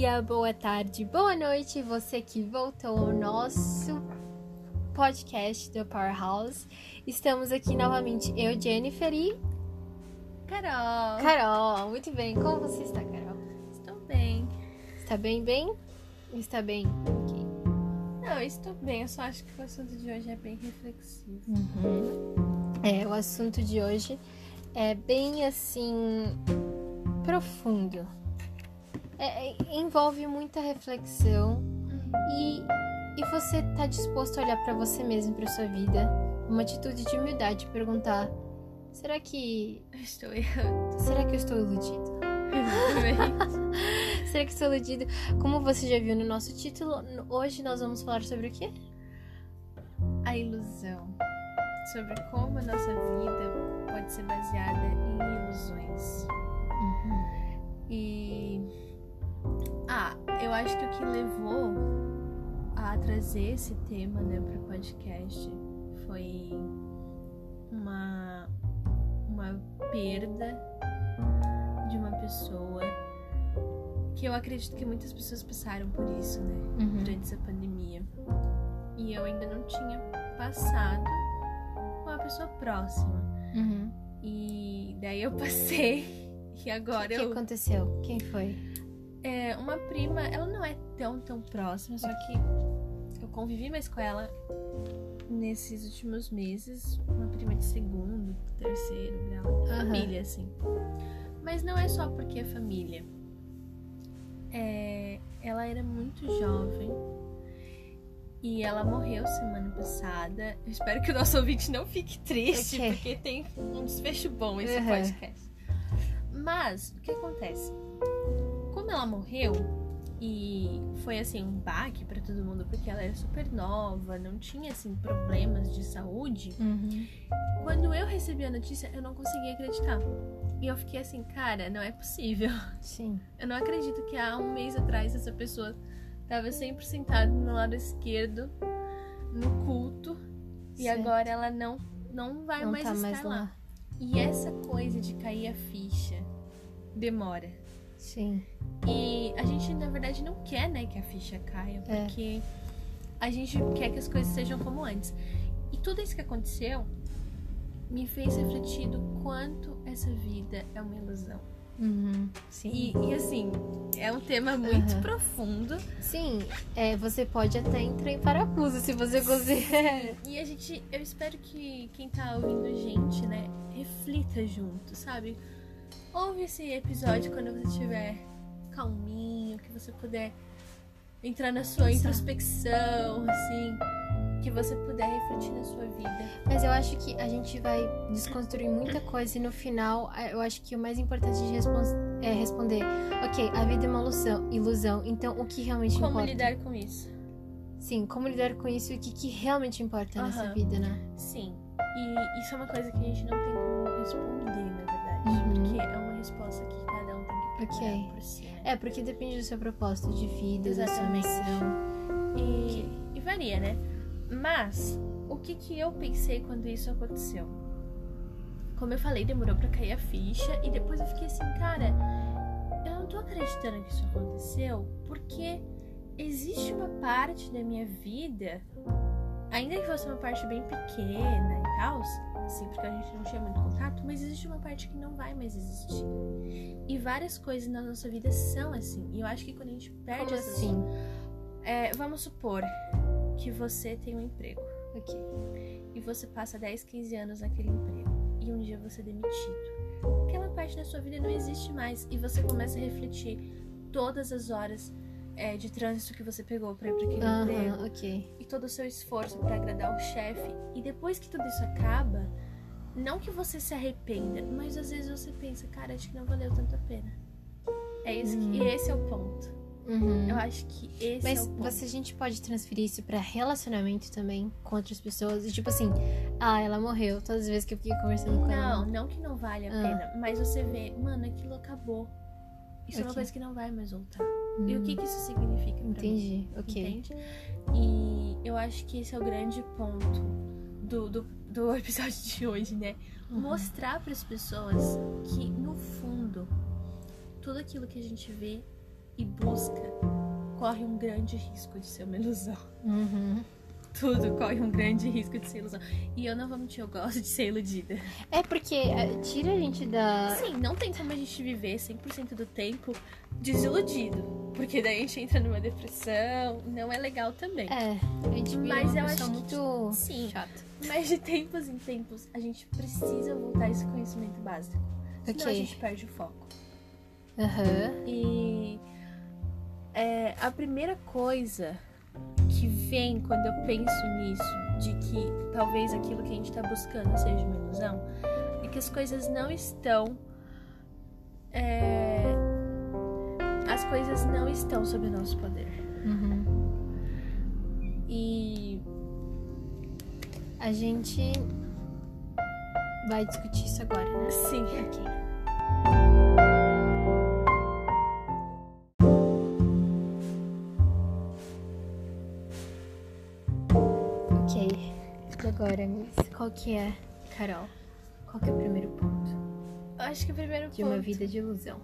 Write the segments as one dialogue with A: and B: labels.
A: dia, boa tarde, boa noite, você que voltou ao nosso podcast do Powerhouse. Estamos aqui novamente, eu, Jennifer e
B: Carol.
A: Carol. Muito bem, como você está, Carol?
B: Estou bem.
A: Está bem, bem? Está bem? Ok.
B: Não, estou bem, eu só acho que o assunto de hoje é bem reflexivo.
A: É, o assunto de hoje é bem assim profundo. É, é, envolve muita reflexão e, e você tá disposto a olhar para você mesmo, para sua vida, uma atitude de humildade, perguntar: será que
B: Eu estou errando.
A: será que eu estou iludido? será que estou iludido? Como você já viu no nosso título, hoje nós vamos falar sobre o quê?
B: a ilusão. Sobre como a nossa vida pode ser baseada em ilusões. E. Ah, eu acho que o que levou a trazer esse tema né, para o podcast foi uma, uma perda de uma pessoa que eu acredito que muitas pessoas passaram por isso, né?
A: Uhum.
B: Durante essa pandemia. E eu ainda não tinha passado com uma pessoa próxima.
A: Uhum.
B: E daí eu passei. E
A: O
B: agora
A: que
B: eu.
A: aconteceu? Quem foi?
B: É, uma prima, ela não é tão, tão próxima, só que eu convivi mais com ela nesses últimos meses. Uma prima de segundo, terceiro grau.
A: Aham.
B: Família, assim. Mas não é só porque é família. É, ela era muito jovem. E ela morreu semana passada. Eu espero que o nosso ouvinte não fique triste,
A: Ok.
B: porque tem um desfecho bom esse
A: Uhum.
B: podcast. Mas, o que acontece? Como ela morreu, e foi assim um baque pra todo mundo, porque ela era super nova, não tinha assim problemas de saúde.
A: Uhum.
B: Quando eu recebi a notícia, eu não conseguia acreditar. E eu fiquei assim, cara, não é possível.
A: Sim.
B: Eu não acredito que há um mês atrás essa pessoa tava sempre sentada no lado esquerdo, no culto, e
A: Certo.
B: agora ela não, não vai
A: Não
B: mais
A: tá
B: estar
A: mais
B: lá.
A: lá.
B: E essa coisa de cair a ficha demora.
A: Sim.
B: E a gente, na verdade, não quer, né, que a ficha caia,
A: É.
B: porque a gente quer que as coisas sejam como antes. E tudo isso que aconteceu me fez refletir do quanto essa vida é uma ilusão.
A: Uhum. Sim.
B: E, e, assim, é um tema muito
A: Aham.
B: profundo.
A: Sim, é, você pode até entrar em parafuso se você conseguir.
B: E a gente, eu espero que quem tá ouvindo a gente, né, reflita junto, sabe? Ouve esse episódio quando você estiver calminho, que você puder entrar na sua introspecção, assim, que você puder refletir na sua vida.
A: Mas eu acho que a gente vai desconstruir muita coisa e no final é, eu acho que o mais importante de é responder, ok, a vida é uma ilusão, ilusão, então o que realmente
B: Como
A: importa?
B: lidar com isso?
A: Sim, como lidar com isso e o que, que realmente importa nessa
B: Aham.
A: vida, né?
B: Sim. E isso é uma coisa que a gente não tem como responder, na verdade,
A: Uhum.
B: porque é uma resposta que cada um tem que procurar
A: Ok.
B: por si.
A: É, porque depende do seu propósito de vida, da sua missão.
B: E, e varia, né? Mas, o que que eu pensei quando isso aconteceu? Como eu falei, demorou pra cair a ficha e depois eu fiquei assim, cara, eu não tô acreditando que isso aconteceu porque existe uma parte da minha vida, ainda que fosse uma parte bem pequena e tal, assim, porque a gente não tinha muito contato, mas existe uma parte que não vai mais existir. E várias coisas na nossa vida são assim. E eu acho que quando a gente perde
A: Como assim?
B: é, vamos supor que você tem um emprego
A: Ok.
B: e você passa 10, 15 anos naquele emprego e um dia você é demitido. Aquela parte da sua vida não existe mais e você começa a refletir todas as horas é, de trânsito que você pegou pra ir pra aquele emprego
A: Aham, ok.
B: e todo o seu esforço pra agradar o chefe. E depois que tudo isso acaba, não que você se arrependa, mas às vezes você pensa, cara, acho que não valeu tanto a pena. É isso que, e esse é o ponto.
A: Uhum.
B: Eu acho que esse
A: Mas
B: é o ponto.
A: você, a gente pode transferir isso pra relacionamento também com outras pessoas. E tipo assim, ah, ela morreu todas as vezes que eu fiquei conversando com ela.
B: Não, não que não vale a
A: Ah.
B: pena, mas você vê, mano, aquilo acabou. Isso é uma coisa que não vai mais voltar.
A: Hum,
B: E o que, que isso significa pra mim?
A: Entendi, ok.
B: Entende? E eu acho que esse é o grande ponto do, do, do episódio de hoje, né?
A: Uhum.
B: Mostrar para as pessoas que, no fundo, tudo aquilo que a gente vê e busca corre um grande risco de ser uma ilusão.
A: Uhum.
B: Tudo corre um grande risco de ser ilusão. E eu não vou mentir, eu gosto de ser iludida.
A: É porque é, tira a gente da.
B: Sim, não tem como a gente viver 100% do tempo desiludido. Porque daí a gente entra numa depressão, não é legal também.
A: É, a gente
B: Mas eu acho
A: muito
B: Sim.
A: chata.
B: Mas de tempos em tempos, a gente precisa voltar a esse conhecimento básico. Senão
A: Ok.
B: a gente perde o foco.
A: Aham.
B: E é, a primeira coisa que vem quando eu penso nisso, de que talvez aquilo que a gente está buscando seja uma ilusão, é que as coisas não estão. é, as coisas não estão sob o nosso poder.
A: Uhum.
B: E
A: A gente vai discutir isso agora, né?
B: sim,
A: Ok. Ok. E agora, Miss, qual que é, Carol? Qual que é o primeiro ponto
B: eu acho que o primeiro
A: de
B: ponto.
A: uma vida de ilusão?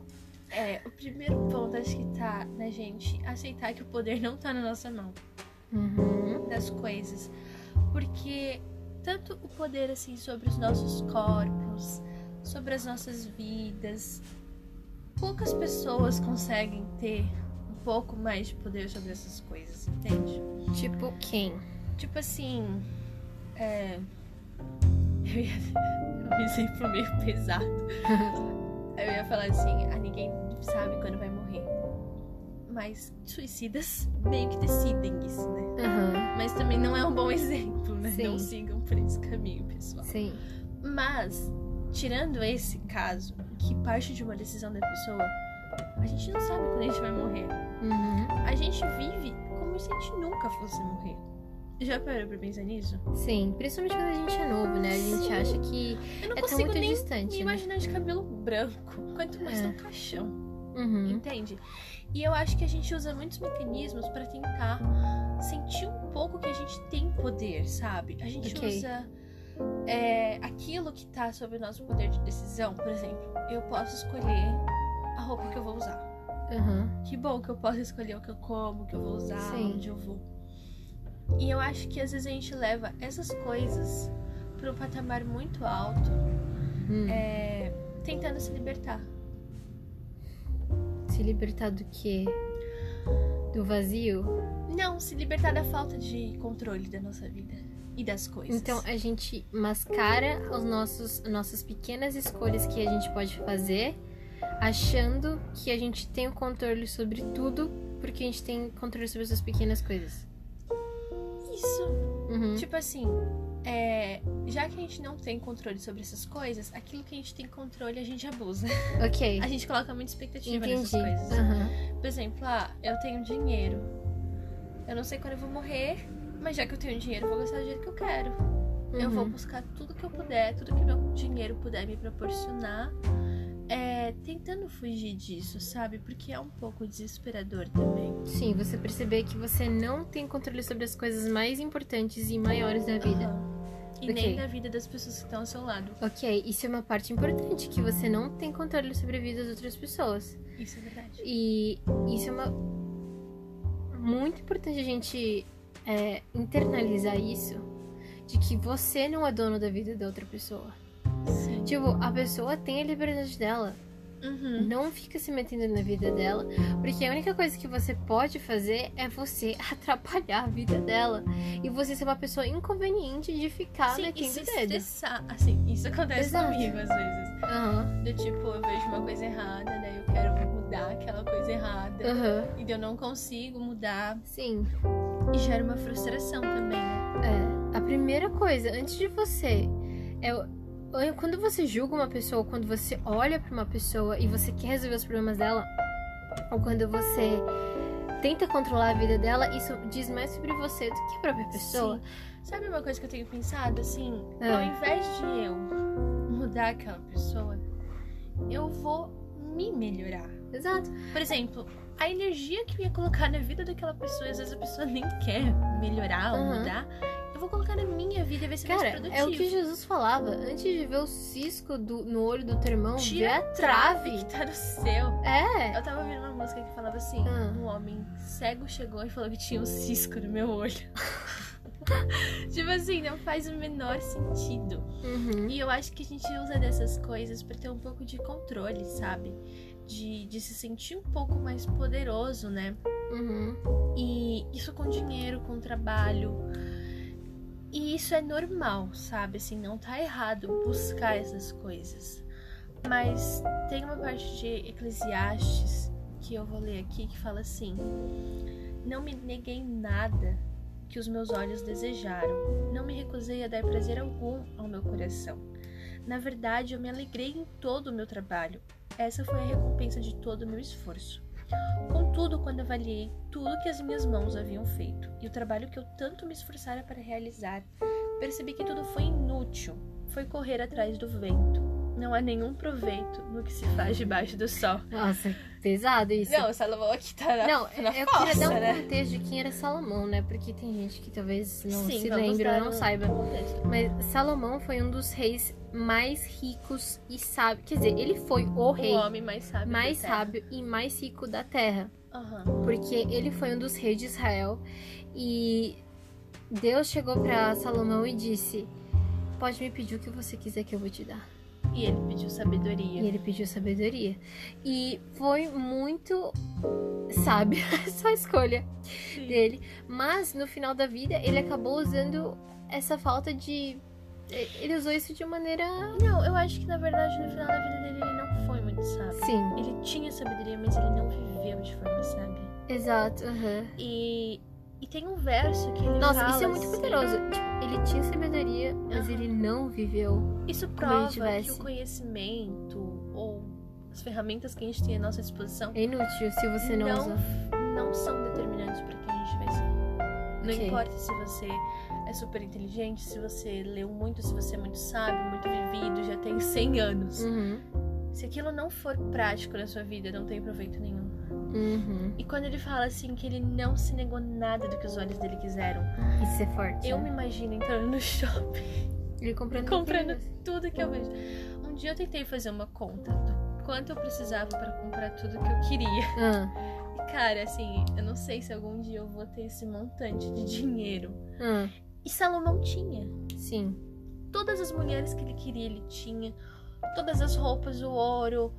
B: É, o primeiro ponto acho que tá na gente aceitar que o poder não tá na nossa mão.
A: Uhum.
B: das coisas. Porque tanto o poder assim sobre os nossos corpos, sobre as nossas vidas, poucas pessoas conseguem ter um pouco mais de poder sobre essas coisas, entende?
A: Tipo, quem?
B: Tipo assim, é... eu ia um exemplo meio pesado. Eu ia falar assim, a ninguém sabe quando vai morrer. Mas suicidas meio que decidem isso, né?
A: Aham.
B: Mas também não é um bom exemplo, né?
A: Sim.
B: Não sigam por esse caminho, pessoal.
A: Sim.
B: Mas, tirando esse caso, que parte de uma decisão da pessoa, a gente não sabe quando a gente vai morrer.
A: Uhum.
B: A gente vive como se a gente nunca fosse morrer. Já parou pra pensar nisso?
A: Sim. Principalmente quando a gente é novo, né? A gente acha que
B: Eu não
A: é tão
B: consigo
A: muito
B: nem
A: distante, né?
B: imaginar de cabelo branco, quanto mais
A: É.
B: no caixão,
A: Uhum.
B: entende? E eu acho que a gente usa muitos mecanismos pra tentar sentir um pouco que a gente tem poder, sabe? A gente
A: Ok.
B: usa é, aquilo que tá sob o nosso poder de decisão. Por exemplo, eu posso escolher a roupa que eu vou usar.
A: Uhum.
B: Que bom que eu posso escolher o que eu como, o que eu vou usar,
A: Sim.
B: onde eu vou. E eu acho que às vezes a gente leva essas coisas para um patamar muito alto,
A: Hum.
B: é, tentando se libertar.
A: Se libertar do quê? Do vazio?
B: Não, se libertar da falta de controle da nossa vida e das coisas.
A: Então a gente mascara os nossos, nossas pequenas escolhas que a gente pode fazer, achando que a gente tem o controle sobre tudo, porque a gente tem controle sobre essas pequenas coisas.
B: isso.
A: Uhum.
B: Tipo assim, é, já que a gente não tem controle sobre essas coisas, aquilo que a gente tem controle a gente abusa.
A: Ok.
B: A gente coloca muita expectativa
A: Entendi.
B: nessas coisas.
A: Aham.
B: Por exemplo, ah, eu tenho dinheiro. Eu não sei quando eu vou morrer, mas já que eu tenho dinheiro, eu vou gastar do jeito que eu quero. Eu vou
A: Uhum.
B: buscar tudo que eu puder, tudo que meu dinheiro puder me proporcionar, é, tentando fugir disso, sabe? Porque é um pouco desesperador também.
A: Sim, você perceber que você não tem controle sobre as coisas mais importantes e maiores da vida.
B: Aham. E
A: Ok.
B: nem da vida das pessoas que estão ao seu lado.
A: Ok, isso é uma parte importante, que você não tem controle sobre a vida das outras pessoas.
B: Isso é verdade.
A: E isso é uma. Muito importante a gente é, internalizar isso. De que você não é dono da vida da outra pessoa.
B: Sim.
A: Tipo, a pessoa tem a liberdade dela.
B: Uhum.
A: Não fica se metendo na vida dela. Porque a única coisa que você pode fazer é você atrapalhar a vida dela. E você ser uma pessoa inconveniente de ficar
B: Sim, e
A: metendo
B: se
A: o dedo.
B: estressar. Assim, isso acontece
A: Exato.
B: comigo às vezes.
A: Aham,
B: Do tipo, eu vejo uma coisa errada, daí eu quero mudar aquela coisa errada.
A: aham.
B: E daí eu não consigo mudar.
A: Sim.
B: E gera uma frustração também, né?
A: É, a primeira coisa, antes de você. É, quando você julga uma pessoa, quando você olha pra uma pessoa e você quer resolver os problemas dela, ou quando você tenta controlar a vida dela, isso diz mais sobre você do que a própria pessoa.
B: Sim. Sabe uma coisa que eu tenho pensado, assim?
A: Ah.
B: Ao invés de eu mudar aquela pessoa, eu vou me melhorar.
A: Exato.
B: Por exemplo, a energia que eu ia colocar na vida daquela pessoa, às vezes a pessoa nem quer melhorar ou
A: Aham.
B: mudar, Eu vou colocar na minha vida e ver se é mais
A: Cara,
B: produtivo.
A: é o que Jesus falava. Antes de ver o cisco do- no olho do teu irmão, vê
B: Tira
A: a trave.
B: que tá no seu.
A: É.
B: Eu tava ouvindo uma música que falava assim:
A: Ah.
B: um homem cego chegou e falou que tinha um cisco no meu olho. tipo assim, não faz o menor sentido.
A: Uhum.
B: E eu acho que a gente usa dessas coisas pra ter um pouco de controle, sabe? De, de se sentir um pouco mais poderoso, né?
A: Uhum.
B: E isso com dinheiro, com trabalho. E isso é normal, sabe? Assim, não tá errado buscar essas coisas. Mas tem uma parte de Eclesiastes que eu vou ler aqui que fala assim: Não me neguei nada que os meus olhos desejaram. Não me recusei a dar prazer algum ao meu coração. Na verdade, eu me alegrei em todo o meu trabalho. Essa foi a recompensa de todo o meu esforço. Contudo, quando avaliei tudo que as minhas mãos haviam feito e o trabalho que eu tanto me esforçara para realizar, percebi que tudo foi inútil. Foi correr atrás do vento. Não há nenhum proveito no que se faz debaixo do sol.
A: Nossa, pesado isso.
B: Não, Salomão aqui tá na,
A: Não,
B: na
A: eu
B: fossa,
A: queria dar um
B: né?
A: contexto de quem era Salomão, né? Porque tem gente que talvez não
B: Sim,
A: se lembre ou não
B: um-
A: saiba. Mas Salomão foi um dos reis mais ricos e sábios. Quer dizer, ele foi o rei
B: O homem mais sábio.
A: mais sábio e mais rico da terra.
B: Aham.
A: Porque ele foi um dos reis de Israel. E Deus chegou pra Salomão e disse: Pode me pedir o que você quiser que eu vou te dar.
B: E ele pediu sabedoria.
A: E ele pediu sabedoria. E foi muito sábio essa escolha
B: Sim.
A: dele. Mas no final da vida, ele acabou usando essa falta de. Ele usou isso de maneira.
B: Não, eu acho que na verdade no final da vida dele ele não foi muito sábio.
A: Sim,
B: Ele tinha sabedoria, mas ele não viveu de forma sábia.
A: exato. aham.
B: E, e tem um verso que ele
A: Nossa, isso é muito
B: assim,
A: poderoso. Tipo, ele tinha sabedoria, mas ele não viveu.
B: Isso prova que o conhecimento ou as ferramentas que a gente tem à nossa disposição
A: É inútil se você não, usa.
B: não são determinantes para quem a gente vai ser. Não
A: Ok.
B: importa se você é super inteligente, se você leu muito, se você é muito sábio, muito vivido, já tem 100 anos.
A: Uhum.
B: Se aquilo não for prático na sua vida, não tem proveito nenhum.
A: Uhum.
B: E quando ele fala assim que ele não se negou nada do que os olhos dele quiseram,
A: Isso é forte.
B: eu
A: né?
B: me imagino entrando no shopping,
A: Ele comprando,
B: comprando
A: coisas.
B: tudo que eu vejo. Um dia eu tentei fazer uma conta do quanto eu precisava para comprar tudo que eu queria. E cara, assim, eu não sei se algum dia eu vou ter esse montante de dinheiro.
A: ah,
B: E Salomão tinha.
A: sim.
B: Todas as mulheres que ele queria, ele tinha. Todas as roupas, o ouro,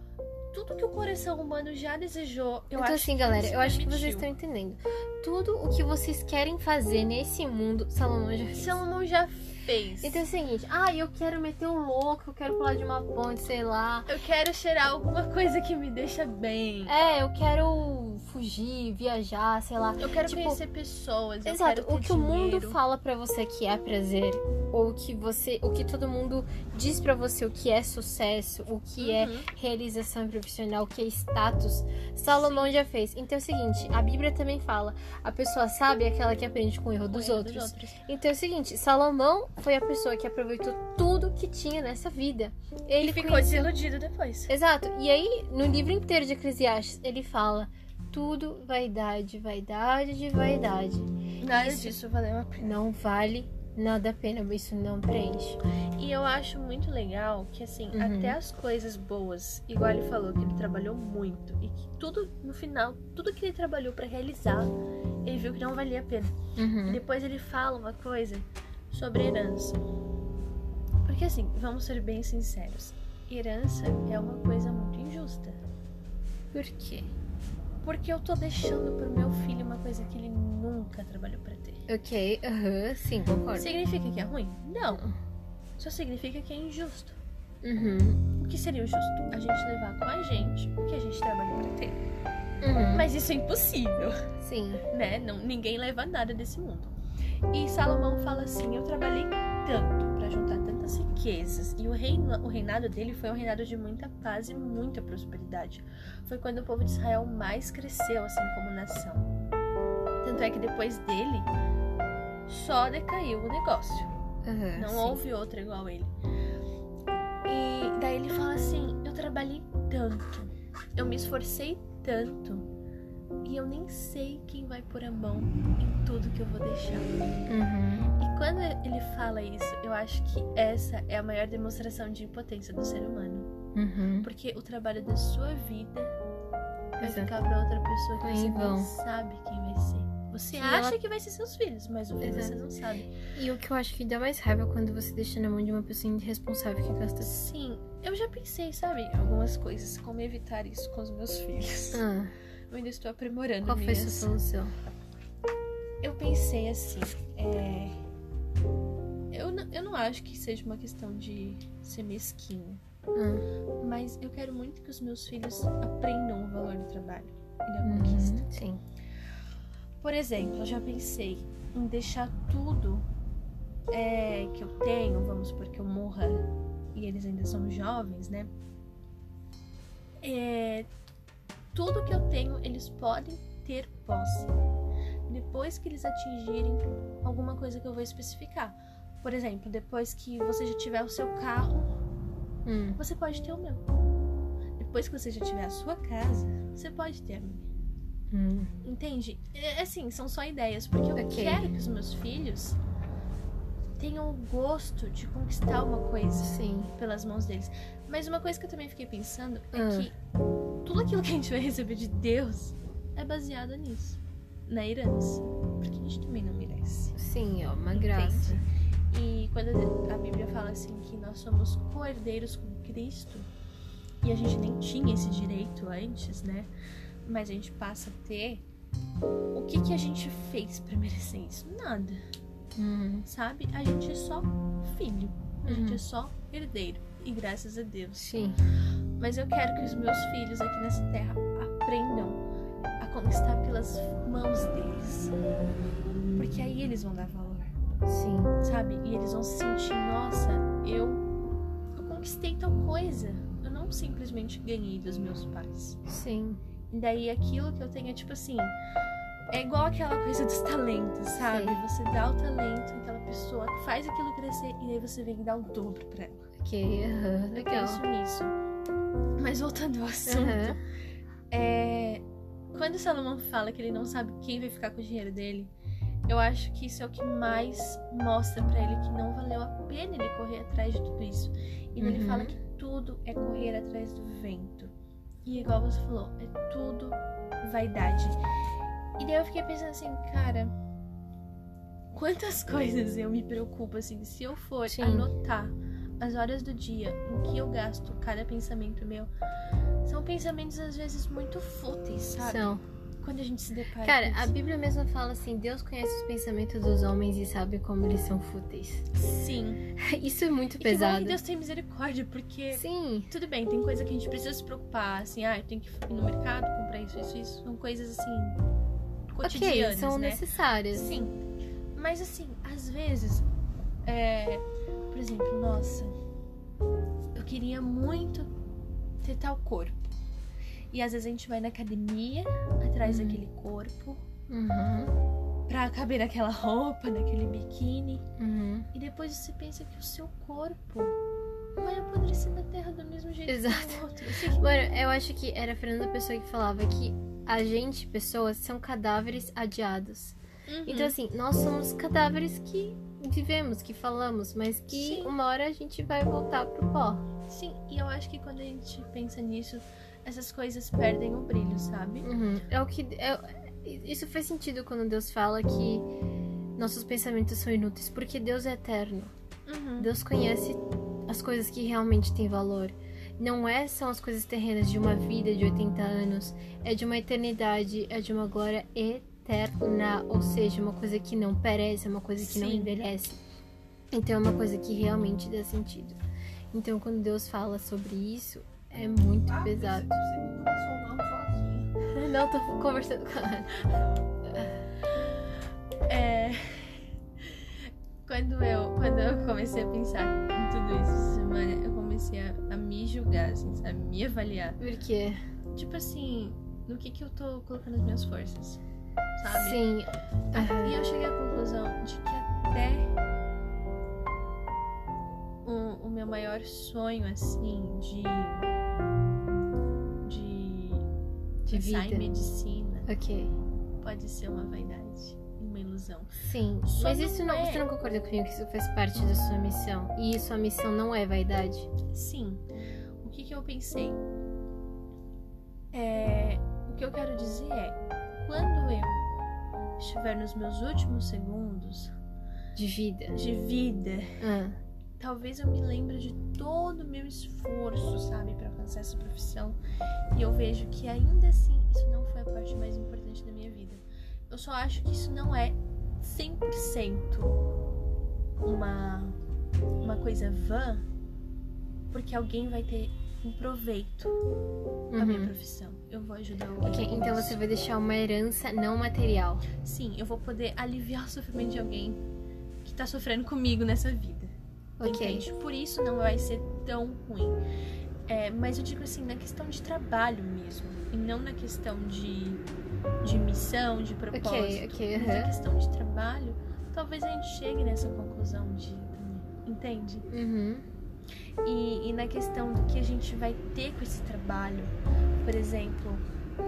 B: tudo que o coração humano já desejou. Eu
A: então,
B: acho
A: assim, galera, eu acho que vocês estão entendendo. Tudo o que vocês querem fazer nesse mundo, Salomão já fez.
B: Salomão já fez.
A: Então é o seguinte, ah, eu quero meter o louco, eu quero pular de uma ponte, sei lá.
B: Eu quero cheirar alguma coisa que me deixa bem.
A: É, eu quero fugir, viajar, sei lá.
B: Eu quero
A: Tipo,
B: conhecer pessoas. eu
A: Exato, o que o mundo
B: dinheiro.
A: fala pra você que é prazer, ou que você, o que todo mundo diz pra você o que é sucesso, o que é
B: Uhum.
A: realização profissional, o que é status, Salomão já fez. Então é o seguinte, a Bíblia também fala, a pessoa sabe é aquela que aprende com o erro dos
B: Com erro
A: outros. Então é o seguinte, Salomão foi a pessoa que aproveitou tudo que tinha nessa vida. Ele
B: E ficou
A: conheceu-
B: desiludido depois.
A: Exato. E aí, no livro inteiro de Eclesiastes, ele fala tudo vaidade, vaidade de vaidade.
B: Nada
A: Isso.
B: disso valeu a pena.
A: Não vale nada a pena, isso não preenche.
B: E eu acho muito legal que, assim,
A: Uhum.
B: até as coisas boas, igual ele falou, que ele trabalhou muito e que tudo, no final, tudo que ele trabalhou pra realizar, ele viu que não valia a pena. E
A: Uhum.
B: depois ele fala uma coisa sobre herança. Porque, assim, vamos ser bem sinceros: herança é uma coisa muito injusta.
A: Por quê?
B: Porque eu tô deixando pro meu filho uma coisa que ele nunca trabalhou pra ter.
A: Ok, aham, sim, concordo.
B: Significa que é ruim? Não. Só significa que é injusto.
A: Uhum.
B: O que seria justo? A gente levar com a gente o que a gente trabalhou pra ter.
A: Uhum.
B: Mas isso é impossível,
A: Sim.
B: né? Não, ninguém leva nada desse mundo. E Salomão fala assim: Eu trabalhei tanto pra juntar tantas riquezas. E o, reino, o reinado dele foi um reinado de muita paz e muita prosperidade. Foi quando o povo de Israel mais cresceu, assim como nação. Tanto é que depois dele só decaiu o negócio.
A: Aham,
B: Não
A: sim.
B: houve outra igual ele. E daí ele fala assim: Eu trabalhei tanto, eu me esforcei tanto, e eu nem sei quem vai pôr a mão em tudo que eu vou deixar.
A: Uhum.
B: E quando ele fala isso, eu acho que essa é a maior demonstração de impotência do ser humano.
A: Uhum.
B: Porque o trabalho da sua vida vai
A: Exato.
B: ficar pra outra pessoa que
A: Em
B: você não sabe quem vai ser. Você acha
A: ela-
B: que vai ser seus filhos, mas o filho você não sabe.
A: E o que eu acho que dá mais raiva é quando você deixa na mão de uma pessoa irresponsável que gasta.
B: Sim, eu já pensei, sabe, algumas coisas, como evitar isso com os meus filhos.
A: Ah,
B: Eu ainda estou aprimorando
A: qual foi a
B: minhas.
A: sua solução?
B: Eu pensei assim, é... eu, não, eu não acho que seja uma questão de ser mesquinha,
A: Ah,
B: mas eu quero muito que os meus filhos aprendam o valor do trabalho e da
A: uhum,
B: conquista.
A: Sim.
B: Por exemplo, eu já pensei em deixar tudo é, que eu tenho, vamos supor que eu morra e eles ainda são jovens, né? É, tudo que eu tenho, eles podem ter posse. Depois que eles atingirem alguma coisa que eu vou especificar. Por exemplo, depois que você já tiver o seu carro,
A: Hum,
B: você pode ter o meu. Depois que você já tiver a sua casa, você pode ter a minha.
A: hum.
B: Entende? É assim, são só ideias, porque eu
A: Ok.
B: quero que os meus filhos tenham o gosto de conquistar uma coisa
A: Sim.
B: pelas mãos deles. Mas uma coisa que eu também fiquei pensando é
A: Ah.
B: que tudo aquilo que a gente vai receber de Deus é baseado nisso. Na herança. Porque a gente também não merece.
A: Sim, é uma
B: Entende?
A: graça.
B: E quando a Bíblia fala assim que nós somos co-herdeiros com Cristo, e a gente nem tinha esse direito antes, né? Mas a gente passa a ter. O que que a gente fez pra merecer isso? Nada,
A: Hum,
B: sabe? A gente é só filho. A gente
A: Uhum.
B: é só herdeiro. E graças a Deus.
A: sim.
B: Mas eu quero que os meus filhos aqui nessa terra aprendam a conquistar pelas mãos deles. Porque aí eles vão dar valor
A: Sim.
B: sabe? E eles vão se sentir, nossa, eu, eu conquistei tal coisa. Eu não simplesmente ganhei dos meus pais.
A: Sim.
B: E daí aquilo que eu tenho é tipo assim. É igual aquela coisa dos talentos, sabe?
A: Sei.
B: Você dá o talento àquela pessoa, faz aquilo crescer e daí você vem e dá o dobro pra ela.
A: Ok,
B: Eu
A: legal.
B: penso nisso. Mas voltando ao assunto,
A: Aham.
B: é, quando Salomão fala que ele não sabe quem vai ficar com o dinheiro dele, eu acho que isso é o que mais mostra pra ele que não valeu a pena ele correr atrás de tudo isso. E daí ele
A: Uhum.
B: fala que tudo é correr atrás do vento. E igual você falou, é tudo vaidade. E daí eu fiquei pensando assim, cara, quantas coisas eu me preocupo assim, se eu for
A: Sim.
B: anotar as horas do dia em que eu gasto cada pensamento meu, são pensamentos às vezes muito fúteis, sabe?
A: São.
B: Quando a gente se depara
A: Cara, a. Bíblia mesma fala assim: Deus conhece os pensamentos dos homens e sabe como eles são fúteis.
B: Sim.
A: Isso é muito
B: E
A: pesado.
B: que Deus tem misericórdia, porque
A: Sim.
B: tudo bem, tem coisa que a gente precisa se preocupar, assim, ah, eu tenho que ir no mercado, comprar isso, isso, isso. São coisas assim
A: Ok,
B: cotidianas,
A: são
B: né?
A: necessárias.
B: Sim. Mas assim, às vezes, é, por exemplo, nossa, eu queria muito ter tal corpo. E às vezes a gente vai na academia atrás
A: Uhum.
B: daquele corpo
A: Uhum.
B: pra caber naquela roupa, naquele biquíni.
A: Uhum.
B: E depois você pensa que o seu corpo vai apodrecer na terra do mesmo jeito
A: Exato.
B: que o outro. Assim,
A: Mano, eu acho que era a Fernanda Pessoa que falava que a gente, pessoas, são cadáveres adiados.
B: uhum.
A: Então, assim, nós somos cadáveres que vivemos, que falamos, mas que
B: Sim.
A: uma hora a gente vai voltar pro pó.
B: Sim, e eu acho que quando a gente pensa nisso, essas coisas perdem o brilho, sabe?
A: Uhum. É o que. é- isso faz sentido quando Deus fala que nossos pensamentos são inúteis, porque Deus é eterno.
B: Uhum.
A: Deus conhece as coisas que realmente têm valor. Não é são as coisas terrenas de uma vida de 80 anos, é de uma eternidade, é de uma glória eterna, ou seja, uma coisa que não perece, é uma coisa que não
B: Sim.
A: envelhece. Então é uma coisa que realmente dá sentido. Então quando Deus fala sobre isso, é muito pesado. Não, tô conversando com ela.
B: É. Quando eu, quando eu comecei a pensar em tudo isso essa semana, eu comecei a, a me julgar, assim, sabe? Me avaliar.
A: Por quê?
B: Tipo assim, no que que eu tô colocando as minhas forças, sabe?
A: Sim. Aham.
B: E eu cheguei à conclusão de que até o, o meu maior sonho, assim, de. de.
A: De vida.
B: em medicina
A: Ok.
B: pode ser uma vaidade uma ilusão.
A: Sim,
B: Só
A: mas
B: não
A: isso não,
B: é.
A: você não concorda comigo que isso faz parte da sua missão? E sua missão não é vaidade?
B: Sim. O que, que eu pensei? É, o que eu quero dizer é, estiver nos meus últimos segundos
A: De vida?
B: de vida,
A: Ah,
B: talvez eu me lembre de todo o meu esforço, sabe, para alcançar essa profissão. E eu vejo que ainda assim isso não foi a parte mais importante da minha vida. Eu só acho que isso não é 100% uma uma coisa vã, porque alguém vai ter um proveito a minha
A: uhum.
B: profissão. Eu vou ajudar alguém.
A: Ok, então você vai deixar uma herança não material.
B: Sim, eu vou poder aliviar o sofrimento de alguém que tá sofrendo comigo nessa vida.
A: Ok.
B: Entende? Por isso não vai ser tão ruim. É, mas eu digo assim, na questão de trabalho mesmo. E não na questão de, de missão, de propósito.
A: ok,
B: Mas na questão de trabalho, talvez a gente chegue nessa conclusão também. Entende?
A: Uhum.
B: E, e na questão do que a gente vai ter com esse trabalho, por exemplo,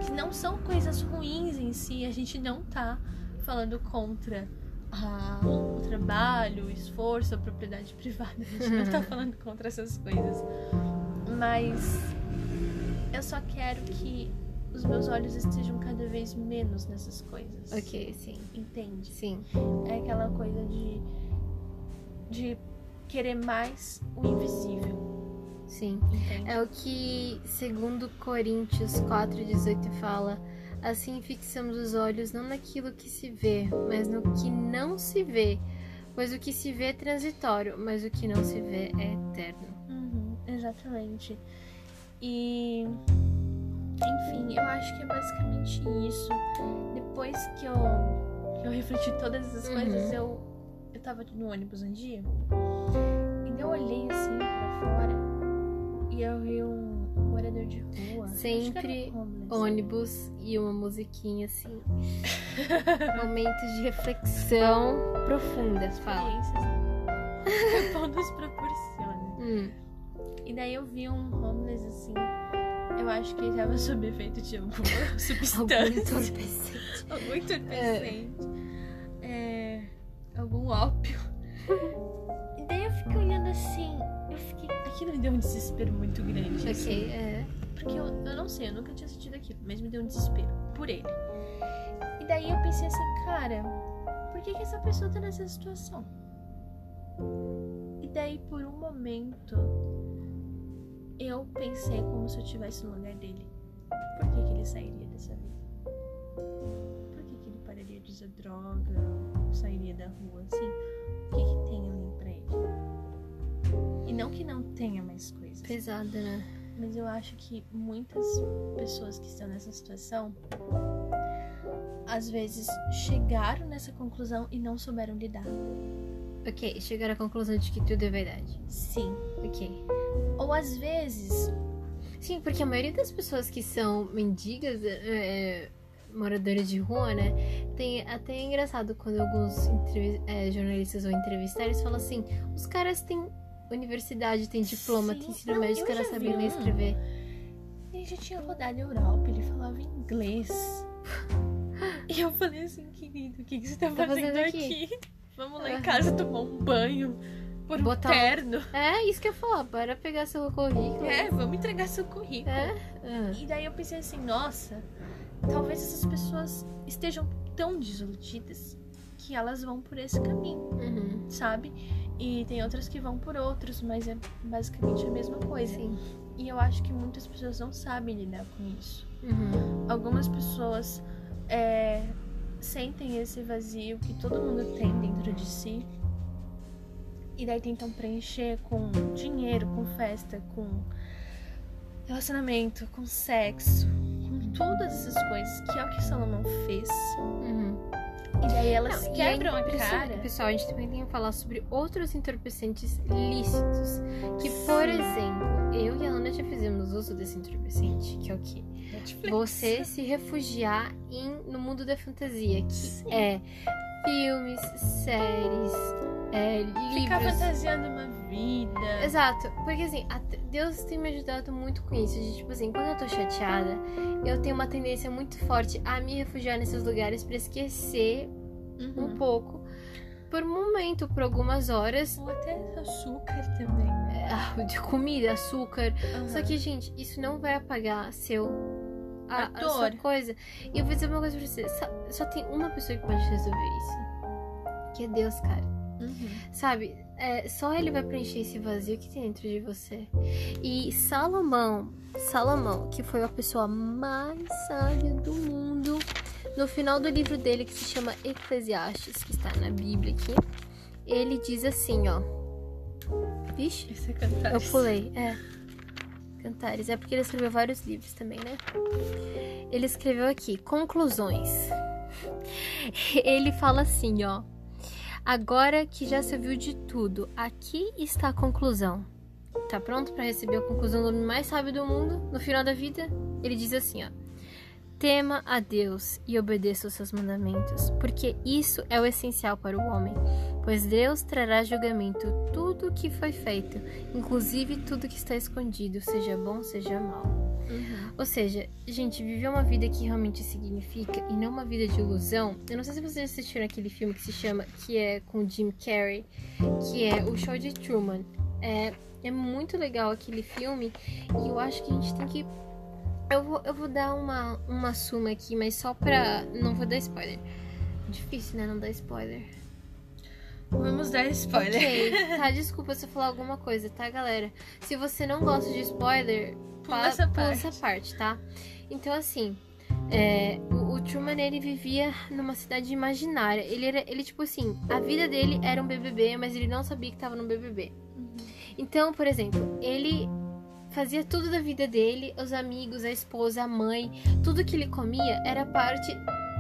B: que não são coisas ruins em si, a gente não tá falando contra a- o trabalho, o esforço, a propriedade privada, a gente não tá falando contra essas coisas. Mas eu só quero que os meus olhos estejam cada vez menos nessas coisas.
A: Ok, sim.
B: Entende?
A: Sim.
B: É aquela coisa de, de querer mais o invisível.
A: Sim.
B: Entende?
A: É o que, segundo Coríntios 4,18 fala, assim fixamos os olhos não naquilo que se vê, mas no que não se vê. Pois o que se vê é transitório, mas o que não se vê é eterno.
B: Uhum, exatamente. E. Enfim, eu acho que é basicamente isso. Depois que eu, que eu refleti todas essas
A: Uhum.
B: coisas, eu, eu tava no ônibus um dia. E daí eu olhei assim pra fora e eu vi um morador de rua.
A: Sempre
B: homeless.
A: Ônibus e uma musiquinha assim. Momentos de reflexão profunda. Fala.
B: Experiências o nos proporciona.
A: Hum,
B: E daí eu vi um homeless assim. Eu acho que ele tava sob efeito de alguma
A: algum
B: substância.
A: entorpecente.
B: algum entorpecente. É, algum ópio. E daí eu fiquei olhando assim. Eu fiquei. Aquilo me deu um desespero muito grande. assim,
A: Ok, é.
B: porque eu, eu não sei, eu nunca tinha sentido aquilo, mas me deu um desespero por ele. E daí eu pensei assim, cara, por que, que essa pessoa tá nessa situação? E daí por um momento eu pensei como se eu estivesse no lugar dele. Por que, que ele sairia dessa vida? Pararia de usar droga? Sairia da rua assim? O que, que tem além pra ele? E não que não tenha mais coisas.
A: Pesada, né?
B: Mas eu acho que muitas pessoas que estão nessa situação às vezes chegaram nessa conclusão e não souberam lidar.
A: Ok, chegaram à conclusão de que tudo é verdade.
B: Sim.
A: Ok.
B: Ou às vezes,
A: Sim, porque a maioria das pessoas que são mendigas, é, é, moradores de rua, né? Tem até é engraçado quando alguns é, jornalistas ou entrevistados falam assim: os caras têm universidade, têm diploma,
B: Sim.
A: têm ensino
B: Não,
A: médio, os caras sabem ler e escrever.
B: ele já tinha rodado a Europa, ele falava inglês. E eu falei assim, querido, o que, que você tá,
A: Tá
B: fazendo,
A: fazendo
B: aqui?
A: aqui?
B: Vamos lá em
A: Aham.
B: casa tomar um banho por um
A: Botar um-
B: terno.
A: É, isso que eu ia falar, para pegar seu currículo.
B: É, vamos entregar seu currículo.
A: É? Ah,
B: E daí eu pensei assim, nossa, talvez essas pessoas estejam tão desiludidas que elas vão por esse caminho,
A: uhum.
B: sabe? E tem outras que vão por outros, mas é basicamente a mesma coisa.
A: Sim.
B: E eu acho que muitas pessoas não sabem lidar com isso.
A: Uhum.
B: Algumas pessoas é, sentem esse vazio que todo mundo tem dentro de si. E daí tentam preencher com dinheiro, com festa, com relacionamento, com sexo, todas essas coisas, que é o que Salomão fez.
A: Uhum.
B: E daí elas
A: Não,
B: quebram a cara.
A: Pessoal, a gente também tem que falar sobre outros entorpecentes lícitos. Que, por exemplo, eu e a Ana já fizemos uso desse entorpecente, que é o quê?
B: Netflix.
A: Você se refugiar em, no mundo da fantasia, que
B: Sim.
A: é filmes, séries, é,
B: Ficar
A: livros.
B: fantasiando uma vida.
A: Exato, porque assim, Deus tem me ajudado muito com isso. De, tipo assim, quando eu tô chateada, eu tenho uma tendência muito forte a me refugiar nesses lugares pra esquecer um
B: Uhum.
A: pouco, por um momento, por algumas horas.
B: Ou até açúcar também, né?
A: É, ah, de comida, açúcar. Só
B: Aham.
A: que, gente, isso não vai apagar seu. A,
B: A
A: a sua coisa. E eu vou dizer uma coisa pra você: só, só tem uma pessoa que pode resolver isso. Que é Deus, cara.
B: Uhum.
A: Sabe? É, só ele vai preencher esse vazio que tem dentro de você. E Salomão, Salomão, que foi a pessoa mais sábia do mundo, no final do livro dele, que se chama Eclesiastes, que está na Bíblia aqui, ele diz assim, ó. Vixe,
B: Esse é
A: eu pulei, é. Cantares. É porque ele escreveu vários livros também, né? Ele escreveu aqui, conclusões. Ele fala assim, ó. Agora que já se ouviu de tudo, aqui está a conclusão. Tá pronto para receber a conclusão do homem mais sábio do mundo no final da vida? Ele diz assim, ó. Tema a Deus e obedeça os seus mandamentos, porque isso é o essencial para o homem, pois Deus trará julgamento tudo o que foi feito, inclusive tudo que está escondido, seja bom, seja mal.
B: Uhum.
A: Ou seja, gente, viver uma vida que realmente significa e não uma vida de ilusão. Eu não sei se vocês assistiram aquele filme que se chama, que é com Jim Carrey, que é o Show de Truman. É, é muito legal aquele filme e eu acho que a gente tem que. Eu vou, eu vou dar uma, uma suma aqui, mas só pra. Não vou dar spoiler. Difícil, né? Não dar spoiler.
B: Vamos dar spoiler.
A: Ok, tá, desculpa se eu falar alguma coisa, tá, galera? Se você não gosta de spoiler,
B: Pula essa
A: pula
B: parte.
A: essa parte, tá? Então, assim, é, o, o Truman, ele vivia numa cidade imaginária. Ele era, ele, tipo assim, a vida dele era um BBB, mas ele não sabia que tava no BBB.
B: Uhum.
A: Então, por exemplo, ele fazia tudo da vida dele, os amigos, a esposa, a mãe, tudo que ele comia era parte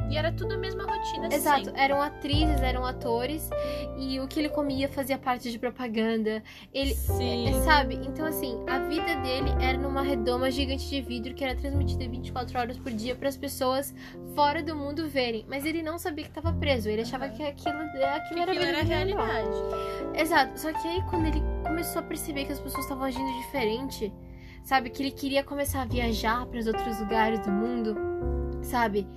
B: E era tudo a mesma rotina,
A: Exato,
B: sempre.
A: eram atrizes, eram atores, e o que ele comia fazia parte de propaganda. Ele,
B: Sim.
A: é, sabe? Então, assim, a vida dele era numa redoma gigante de vidro que era transmitida 24 horas por dia para as pessoas fora do mundo verem. Mas ele não sabia que estava preso, ele achava que aquilo, aquilo
B: Que
A: era,
B: aquilo
A: vida
B: era a realidade.
A: Exato, só que aí quando ele começou a perceber que as pessoas estavam agindo diferente, sabe? Que ele queria começar a viajar para os outros lugares do mundo, sabe?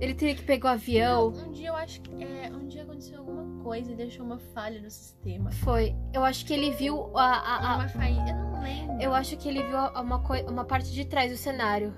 A: Ele teria que pegar o avião.
B: Um dia eu acho que. É, um dia aconteceu alguma coisa e deixou uma falha no sistema.
A: Foi. Eu acho que ele viu a. a- a-
B: Uma falha. Eu não lembro.
A: eu acho que ele viu uma, coi- uma parte de trás do cenário.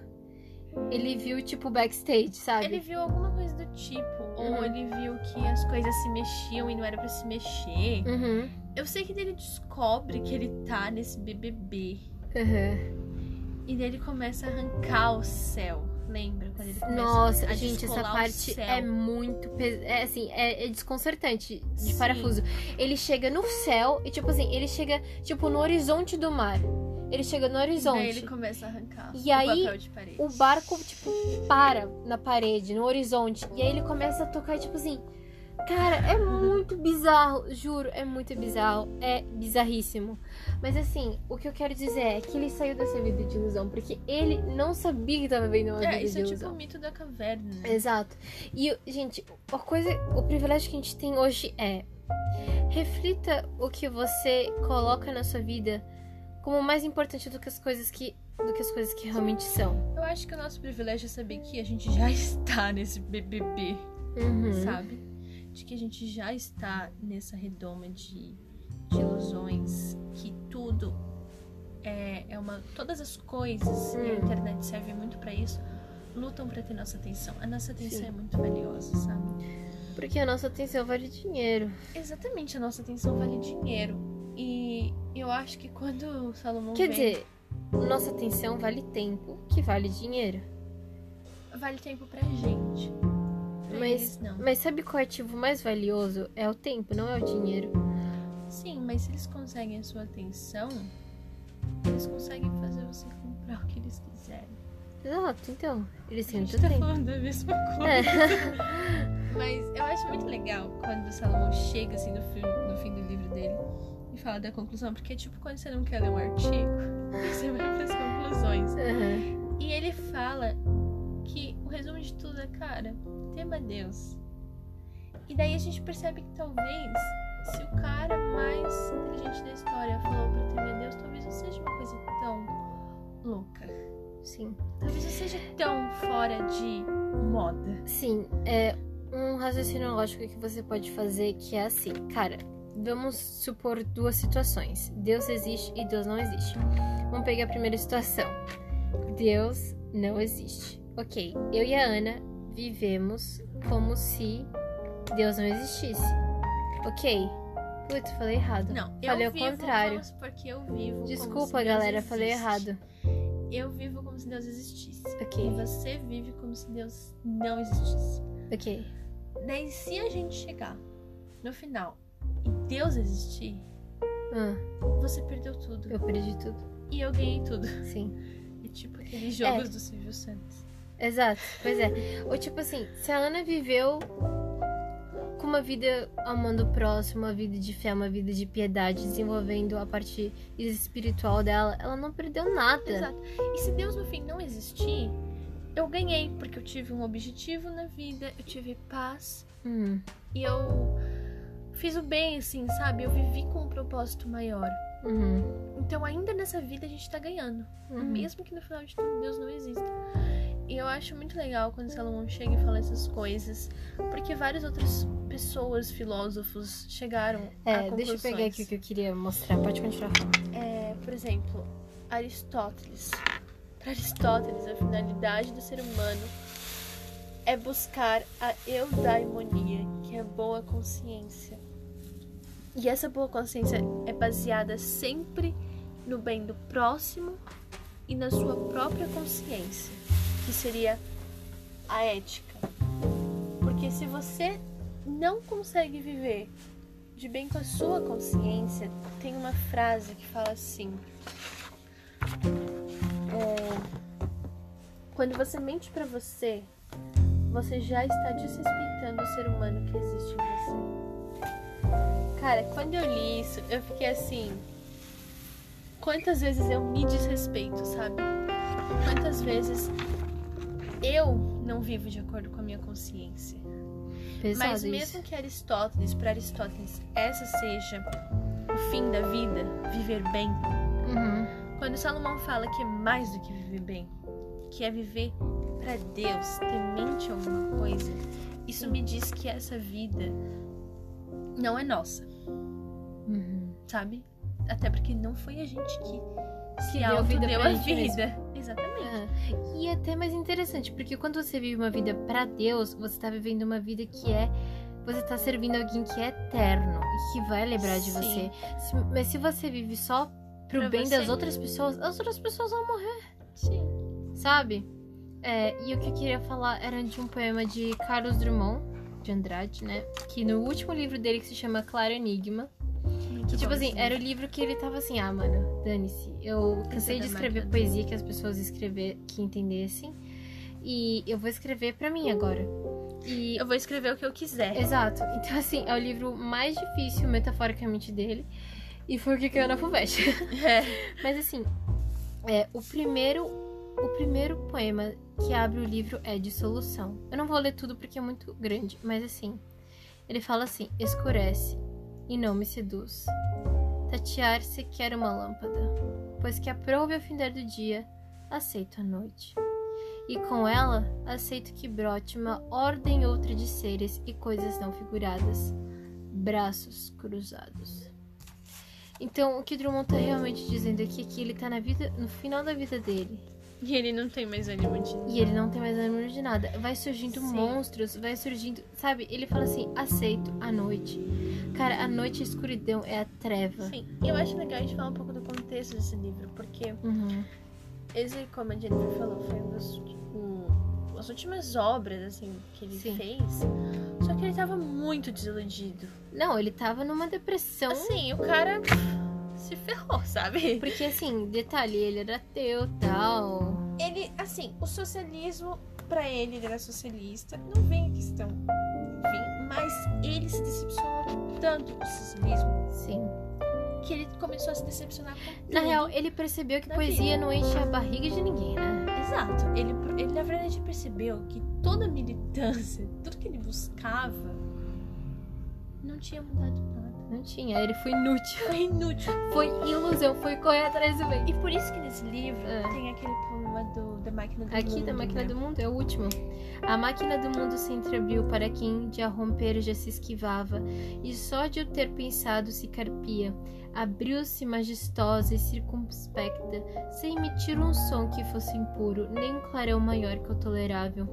A: Ele viu, tipo, backstage, sabe?
B: Ele viu alguma coisa do tipo.
A: Uhum.
B: Ou ele viu que as coisas se mexiam e não era pra se mexer.
A: Uhum.
B: Eu sei que ele descobre que ele tá nesse BBB.
A: Uhum.
B: E daí ele começa a arrancar o céu. Lembra? Quando
A: Nossa,
B: a
A: gente, essa parte é muito pesada. É assim, é, é desconcertante de
B: Sim.
A: parafuso. Ele chega no céu e, tipo assim, ele chega, tipo, no horizonte do mar. Ele chega no horizonte.
B: ele começa a arrancar
A: E
B: o
A: aí, o barco, tipo, para na parede, no horizonte. E aí ele começa a tocar, tipo assim. Cara, é muito bizarro, juro, é muito bizarro. É bizarríssimo. Mas assim, o que eu quero dizer é que ele saiu dessa vida de ilusão, porque ele não sabia que tava vivendo uma
B: É,
A: vida
B: isso
A: de
B: é tipo
A: ilusão.
B: o mito da caverna. né?
A: Exato. E, gente, a coisa, o privilégio que a gente tem hoje é reflita o que você coloca na sua vida como mais importante do que as coisas que do que as coisas que realmente são.
B: Eu acho que o nosso privilégio é saber que a gente já está nesse BBB,
A: Uhum.
B: sabe? De que a gente já está nessa redoma de, de ilusões, que tudo é, é uma. Todas as coisas, e a internet serve muito pra isso, lutam pra ter nossa atenção. A nossa atenção
A: Sim.
B: é muito valiosa, sabe?
A: Porque a nossa atenção vale dinheiro.
B: Exatamente, a nossa atenção vale dinheiro. E eu acho que quando o Salomão
A: Quer
B: vem,
A: dizer, nossa atenção vale tempo, que vale dinheiro.
B: vale tempo pra gente. Pra
A: Mas-
B: eles não.
A: Mas sabe qual ativo mais valioso? É o tempo, não é o dinheiro.
B: Sim, mas se eles conseguem a sua atenção, eles conseguem fazer você comprar o que eles quiserem.
A: Exato, então. Eles
B: A
A: têm muito
B: tá
A: tempo.
B: falando da mesma coisa.
A: É.
B: Mas eu acho muito legal quando o Salomão chega assim no fim, no fim do livro dele e fala da conclusão, porque é tipo quando você não quer ler um artigo, você vai pras conclusões.
A: Aham.
B: E ele fala o resumo de tudo é, cara, tema Deus. E daí a gente percebe que talvez, se o cara mais inteligente da história falou pra temer Deus, talvez não seja uma coisa tão louca.
A: Sim.
B: Talvez não seja tão fora de moda.
A: Sim, é, um raciocínio lógico que você pode fazer que é assim, cara, vamos supor duas situações. Deus existe e Deus não existe. Vamos pegar a primeira situação. Deus não existe. Ok, eu e a Ana vivemos como se Deus não existisse. Ok. Putz, falei errado.
B: Não,
A: falei
B: eu vivo
A: contrário.
B: porque eu vivo como se
A: Desculpa, galera, falei errado.
B: Eu vivo como se Deus existisse.
A: Ok.
B: E você vive como se Deus não existisse.
A: Ok.
B: Daí, se a gente chegar no final e Deus existir,
A: Ah,
B: você perdeu tudo.
A: eu perdi tudo.
B: E eu ganhei tudo.
A: Sim.
B: É tipo aqueles jogos
A: É.
B: do Silvio Santos.
A: Exato, pois é. Ou tipo assim, se a Ana viveu com uma vida amando o próximo, uma vida de fé, uma vida de piedade, desenvolvendo a parte espiritual dela, ela não perdeu nada.
B: Exato. E se Deus no fim não existir, eu ganhei, porque eu tive um objetivo na vida, eu tive paz
A: Hum,
B: e eu fiz o bem, assim, sabe? Eu vivi com um propósito maior.
A: uhum,
B: Então, ainda nessa vida, a gente tá ganhando.
A: uhum.
B: Mesmo que no final de tudo Deus não exista. E eu acho muito legal quando Salomão chega e fala essas coisas, porque várias outras pessoas, filósofos, chegaram a
A: É,
B: conclusões.
A: deixa eu pegar aqui o que eu queria mostrar. Pode continuar falando.
B: É, por exemplo, Aristóteles. Para Aristóteles, a finalidade do ser humano é buscar a eudaimonia, que é a boa consciência. E essa boa consciência é baseada sempre no bem do próximo e na sua própria consciência, que seria a ética. Porque se você não consegue viver de bem com a sua consciência, tem uma frase que fala assim: é, Quando você mente pra você, você já está desrespeitando o ser humano que existe em você. Cara, quando eu li isso, eu fiquei assim. Quantas vezes eu me desrespeito, sabe? Quantas vezes eu não vivo de acordo com a minha consciência.
A: Pesado
B: Mas
A: isso.
B: mesmo que Aristóteles, para Aristóteles, essa seja o fim da vida, viver bem,
A: Uhum.
B: quando Salomão fala que é mais do que viver bem, que é viver para Deus, temente alguma coisa, isso me diz que essa vida não é nossa,
A: Uhum.
B: sabe? Até porque não foi a gente que auto
A: vida
B: deu a
A: gente mesmo.
B: vida. Exatamente.
A: Ah, E é até mais interessante, porque quando você vive uma vida pra Deus, você tá vivendo uma vida que é. Você tá servindo alguém que é eterno e que vai lembrar de
B: Sim.
A: você. Se- mas se você vive só pro
B: Pra
A: bem
B: você.
A: das outras pessoas, as outras pessoas vão morrer,
B: Sim.
A: sabe? É, e o que eu queria falar era de um poema de Carlos Drummond, de Andrade, né? Que no último livro dele, que se chama Claro Enigma, que, tipo assim, era o livro que ele tava assim, ah, mano, dane-se. Eu cansei de escrever poesia que as pessoas escrever que entendessem. E eu vou escrever pra mim agora. E.
B: Eu vou escrever o que eu quiser.
A: Exato. Então, assim, é o livro mais difícil, metaforicamente, dele. E foi o que caiu na FUVEST.
B: É.
A: Mas assim, é, o primeiro. O primeiro poema que abre o livro é Dissolução. Eu não vou ler tudo porque é muito grande, mas assim. Ele fala assim: escurece e não me seduz. Tatear-se quer uma lâmpada, pois que aprove ao findar do dia, aceito a noite. E com ela, aceito que brote uma ordem outra de seres e coisas não figuradas, braços cruzados. Então, o que Drummond tá realmente dizendo aqui é que ele tá na vida, no final da vida dele.
B: E ele não tem mais ânimo de
A: E ele não tem mais ânimo de nada. Vai surgindo
B: Sim.
A: monstros, vai surgindo. Sabe? Ele fala assim: aceito a noite. Cara, a noite, a escuridão é a treva.
B: Sim, e eu acho legal a gente falar um pouco do contexto desse livro, porque
A: Uhum.
B: esse, como a Jennifer falou, foi um dos, um, as últimas obras, assim, que ele
A: Sim.
B: fez. Só que ele tava muito desiludido.
A: Não, ele tava numa depressão.
B: Assim, o cara se ferrou, sabe?
A: Porque, assim, detalhe, ele era ateu tal.
B: Ele, assim, o socialismo, pra ele, ele era socialista, não vem a questão, enfim, mas ele se decepcionou tanto com o socialismo
A: Sim.
B: que ele começou a se decepcionar com.
A: Na real, ele percebeu que poesia não enche a barriga de ninguém, né?
B: Exato. Ele, ele, na verdade, percebeu que toda a militância, tudo que ele buscava, não tinha mudado nada.
A: Não tinha, ele foi inútil.
B: Foi inútil.
A: Foi ilusão, foi correr atrás do bem.
B: E por isso que nesse livro
A: É.
B: tem aquele poema do, da máquina do
A: Aqui
B: mundo.
A: da máquina
B: né?
A: do mundo é o último. A máquina do mundo se entreabriu para quem de a romper já se esquivava, e só de o ter pensado se carpia. Abriu-se majestosa e circunspecta, sem emitir um som que fosse impuro, nem um clarão maior que o tolerável.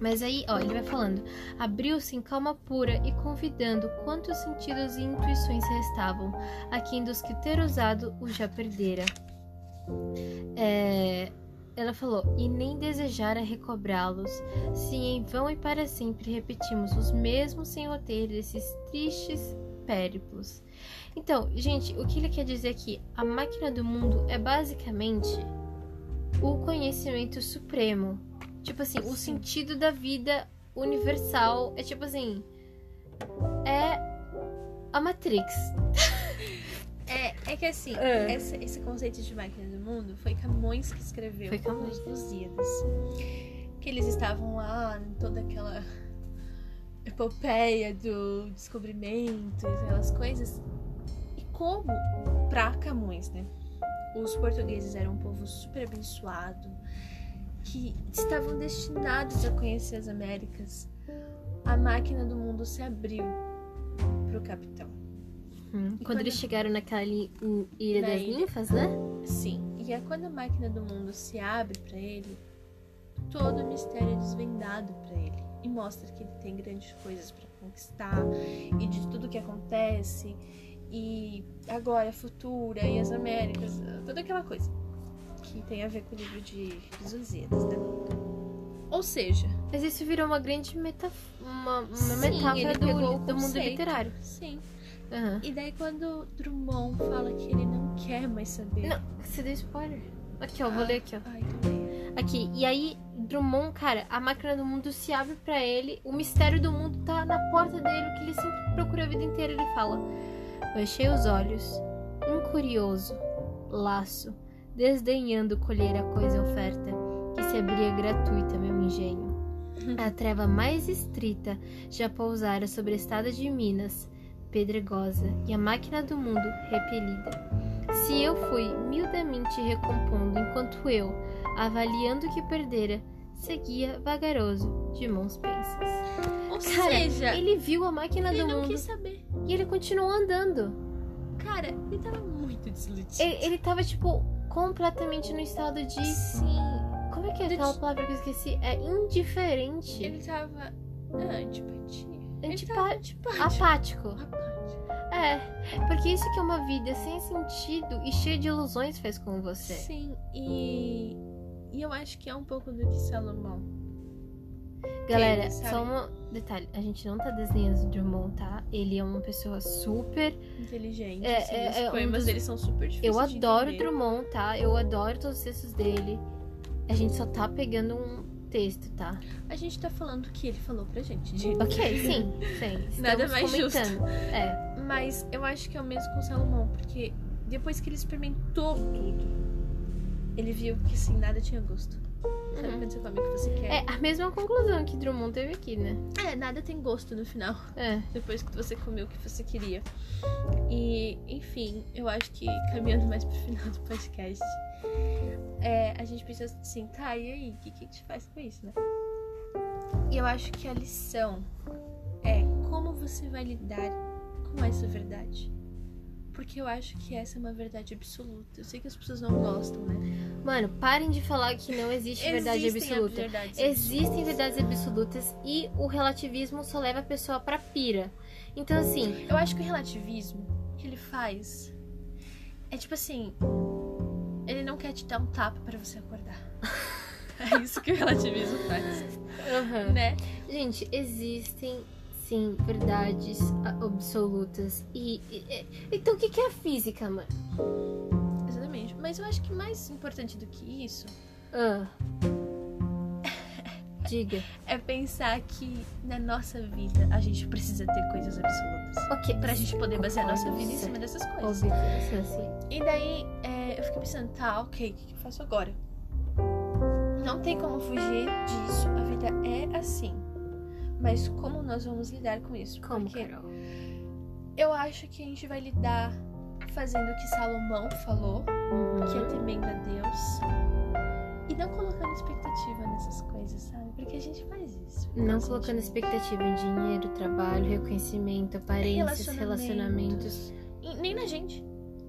A: Mas aí, ó, ele vai falando. Abriu-se em calma pura e convidando quantos sentidos e intuições restavam, a quem dos que ter usado o já perdera. É, ela falou, e nem desejara recobrá-los, se em vão e para sempre repetimos os mesmos sem roteiro desses tristes périplos. Então, gente, o que ele quer dizer aqui? A máquina do mundo é basicamente o conhecimento supremo. Tipo assim, o sentido da vida universal é tipo assim. É a Matrix.
B: É, é que assim,
A: É.
B: esse, esse conceito de máquina do mundo foi Camões que escreveu
A: Foi Camões.
B: nos Lusíadas. Que eles estavam lá em toda aquela epopeia do descobrimento, aquelas coisas. E como, pra Camões, né? Os portugueses eram um povo super abençoado, que estavam destinados a conhecer as Américas. A máquina do mundo se abriu pro capitão.
A: Hum,
B: E
A: Quando eles
B: quando-
A: chegaram naquela em Ilha
B: Na
A: das
B: ilha.
A: Ninfas, né?
B: Sim, e é quando a máquina do mundo se abre pra ele, todo o mistério é desvendado pra ele e mostra que ele tem grandes coisas pra conquistar e de tudo que acontece e agora futura e as Américas, toda aquela coisa que tem a ver com o livro de Lusíadas, né? Ou seja,
A: Mas isso virou uma grande meta... uma, uma
B: Sim,
A: metáfora do, do mundo literário.
B: sim.
A: Aham.
B: E daí quando Drummond fala que ele não quer mais saber.
A: Não, você deu spoiler. Aqui, ó, vou ler aqui, ó.
B: Ai.
A: Aqui, e aí, Drummond, cara, a máquina do mundo se abre pra ele, o mistério do mundo tá na porta dele, o que ele sempre procura a vida inteira. Ele fala: Baixei os olhos, um curioso laço, desdenhando colher a coisa oferta, que se abria gratuita, meu engenho. A treva mais estrita já pousara sobre a estrada de Minas, pedregosa, e a máquina do mundo repelida. Se eu fui miudamente recompondo, enquanto eu, avaliando o que perdera, seguia vagaroso de mãos pensas.
B: Ou
A: Cara,
B: seja,
A: ele viu a máquina do
B: não
A: mundo
B: quis saber.
A: e ele continuou andando.
B: Cara, ele tava muito desiludido.
A: Ele, ele tava, tipo, completamente no estado de.
B: Sim.
A: Como é que é
B: De-
A: aquela palavra que eu esqueci? É indiferente.
B: Ele tava. Ah, antipatia. Tava antipático.
A: Apático.
B: Apático.
A: É, porque isso que é uma vida sem sentido e cheia de ilusões faz com você.
B: Sim, e. E eu acho que é um pouco do que Salomão.
A: Galera, só um detalhe: a gente não tá desenhando o Drummond, tá? Ele é uma pessoa super.
B: Inteligente.
A: É,
B: assim,
A: é-
B: os
A: é um
B: poemas
A: dos-
B: dele são super difíceis.
A: Eu adoro o. Drummond, tá? Eu adoro todos os textos dele. A gente só tá pegando um texto, tá?
B: A gente tá falando o que ele falou pra gente. de-
A: Ok, sim, sim.
B: Nada mais justo.
A: comentando. É,
B: Mas eu acho que é o mesmo com Salomão, porque depois que ele experimentou tudo, ele viu que assim, nada tinha gosto. Sabe
A: Uhum.
B: quando você come o que você quer?
A: é a mesma conclusão que Drummond teve aqui, né?
B: É, nada tem gosto no final,
A: É.
B: depois que você comeu o que você queria. E, enfim, eu acho que caminhando mais pro final do podcast, é, a gente precisa assim, tá, e aí? O que, que a gente faz com isso, né? E eu acho que a lição é como você vai lidar com essa verdade. Porque eu acho que essa é uma verdade absoluta. Eu sei que as pessoas não gostam, né?
A: Mano, parem de falar que não existe verdade
B: Existem
A: absoluta.
B: verdades
A: Existem verdades absolutas e o relativismo só leva a pessoa pra pira. Então, assim,
B: Eu acho que o relativismo que ele faz é tipo assim, ele não quer te dar um tapa pra você acordar. É isso que o relativismo faz, né?
A: gente, existem sim verdades absolutas. E, e- então, o que é a física, mano?
B: Exatamente. Mas eu acho que mais importante do que isso
A: Ah. Diga.
B: é pensar que na nossa vida a gente precisa ter coisas absolutas.
A: Ok.
B: Pra gente poder basear a nossa vida em cima dessas coisas.
A: Óbvio, sim, sim.
B: E daí é, eu fiquei pensando, tá, ok, o que que eu faço agora? Não tem como fugir disso. A vida é assim. Mas como nós vamos lidar com isso?
A: Como,
B: Porque
A: Carol?
B: Eu acho que a gente vai lidar fazendo o que Salomão falou, que é
A: Uhum.
B: temendo a Deus. E não colocando expectativa nessas coisas, sabe? Porque a gente faz isso.
A: Não colocando
B: gente-
A: expectativa em dinheiro, trabalho, reconhecimento, aparências, relacionamentos.
B: E Nem na gente.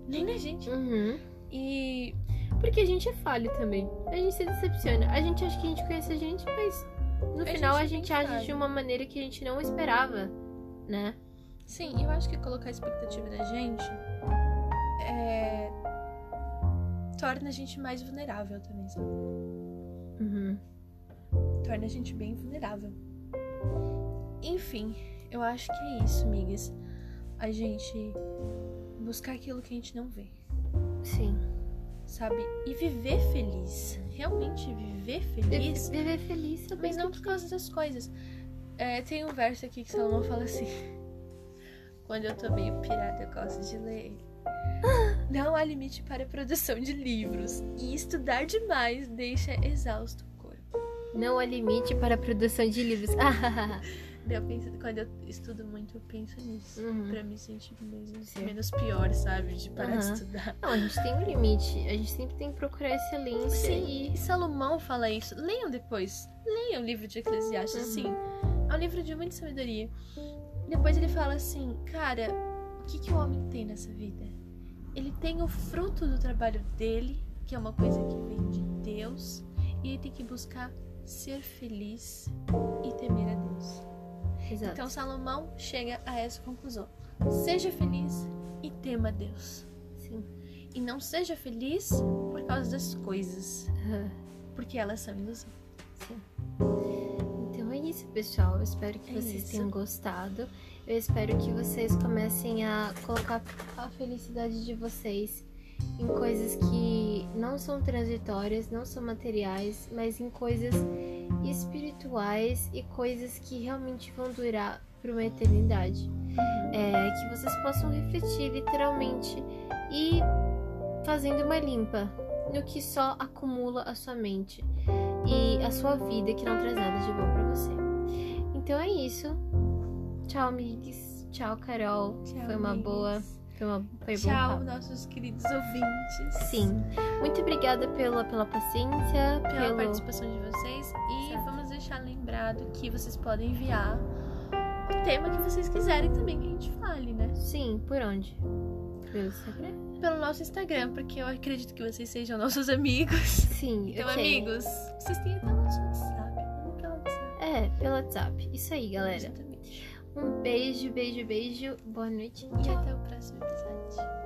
B: Nem na gente.
A: Uhum.
B: E
A: Porque a gente é falho também. A gente se decepciona. A gente acha que a gente conhece a gente, mas no
B: A
A: final
B: gente
A: a gente age
B: falho.
A: de uma maneira que a gente não esperava, né?
B: sim, eu acho que colocar a expectativa da gente é... torna a gente mais vulnerável também, sabe?
A: Uhum.
B: torna a gente bem vulnerável. Enfim, eu acho que é isso, amigas. A gente buscar aquilo que a gente não vê,
A: Sim.
B: Sabe? E viver feliz. Realmente viver feliz,
A: Viver feliz
B: mas não por causa das coisas. É, tem um verso aqui que Salomão fala assim: Quando eu tô meio pirada, eu gosto de ler. ele. Não há limite para a produção de livros, e estudar demais deixa exausto o corpo.
A: Não há limite para a produção de livros.
B: Eu penso, quando eu estudo muito, eu penso nisso.
A: Uhum.
B: Pra me sentir menos,
A: Sim.
B: menos pior, sabe? De parar de
A: Aham.
B: estudar.
A: Não, a gente tem um limite. A gente sempre tem que procurar excelência
B: Sim,
A: e.
B: e Salomão fala isso. Leiam depois. Leiam o livro de Eclesiastes,
A: Uhum.
B: sim. É um livro de muita sabedoria. Depois ele fala assim, cara, o que, que o homem tem nessa vida? Ele tem o fruto do trabalho dele, que é uma coisa que vem de Deus, e ele tem que buscar ser feliz e temer a Deus.
A: Exato.
B: Então Salomão chega a essa conclusão. Seja feliz e tema a Deus.
A: Sim.
B: E não seja feliz por causa das coisas, porque elas são ilusão.
A: Sim. Então é isso, pessoal. Eu espero que
B: É
A: vocês
B: isso.
A: tenham gostado. Eu espero que vocês comecem a colocar a felicidade de vocês em coisas que não são transitórias, não são materiais, mas em coisas espirituais e coisas que realmente vão durar por uma eternidade. É, que vocês possam refletir literalmente e fazendo uma limpa no que só acumula a sua mente e a sua vida que não traz nada de bom pra você. Então é isso. Tchau, amigos. Tchau, Carol.
B: Tchau,
A: foi uma
B: amigas.
A: boa.
B: Tchau,
A: papo.
B: nossos queridos ouvintes.
A: Sim. Muito obrigada pela, pela paciência,
B: Pela
A: pelo.
B: participação de vocês. E
A: Certo.
B: vamos deixar lembrado que vocês podem enviar o tema que vocês quiserem também que a gente fale, né?
A: Sim, por onde? Pelo Instagram?
B: Pelo nosso Instagram, porque eu acredito que vocês sejam nossos amigos.
A: Sim,
B: Então,
A: ok.
B: amigos, vocês têm até nosso WhatsApp. Pelo WhatsApp.
A: É, pelo WhatsApp. Isso aí, galera.
B: Exatamente.
A: Um beijo, beijo, beijo. Boa noite.
B: E até o próximo episódio.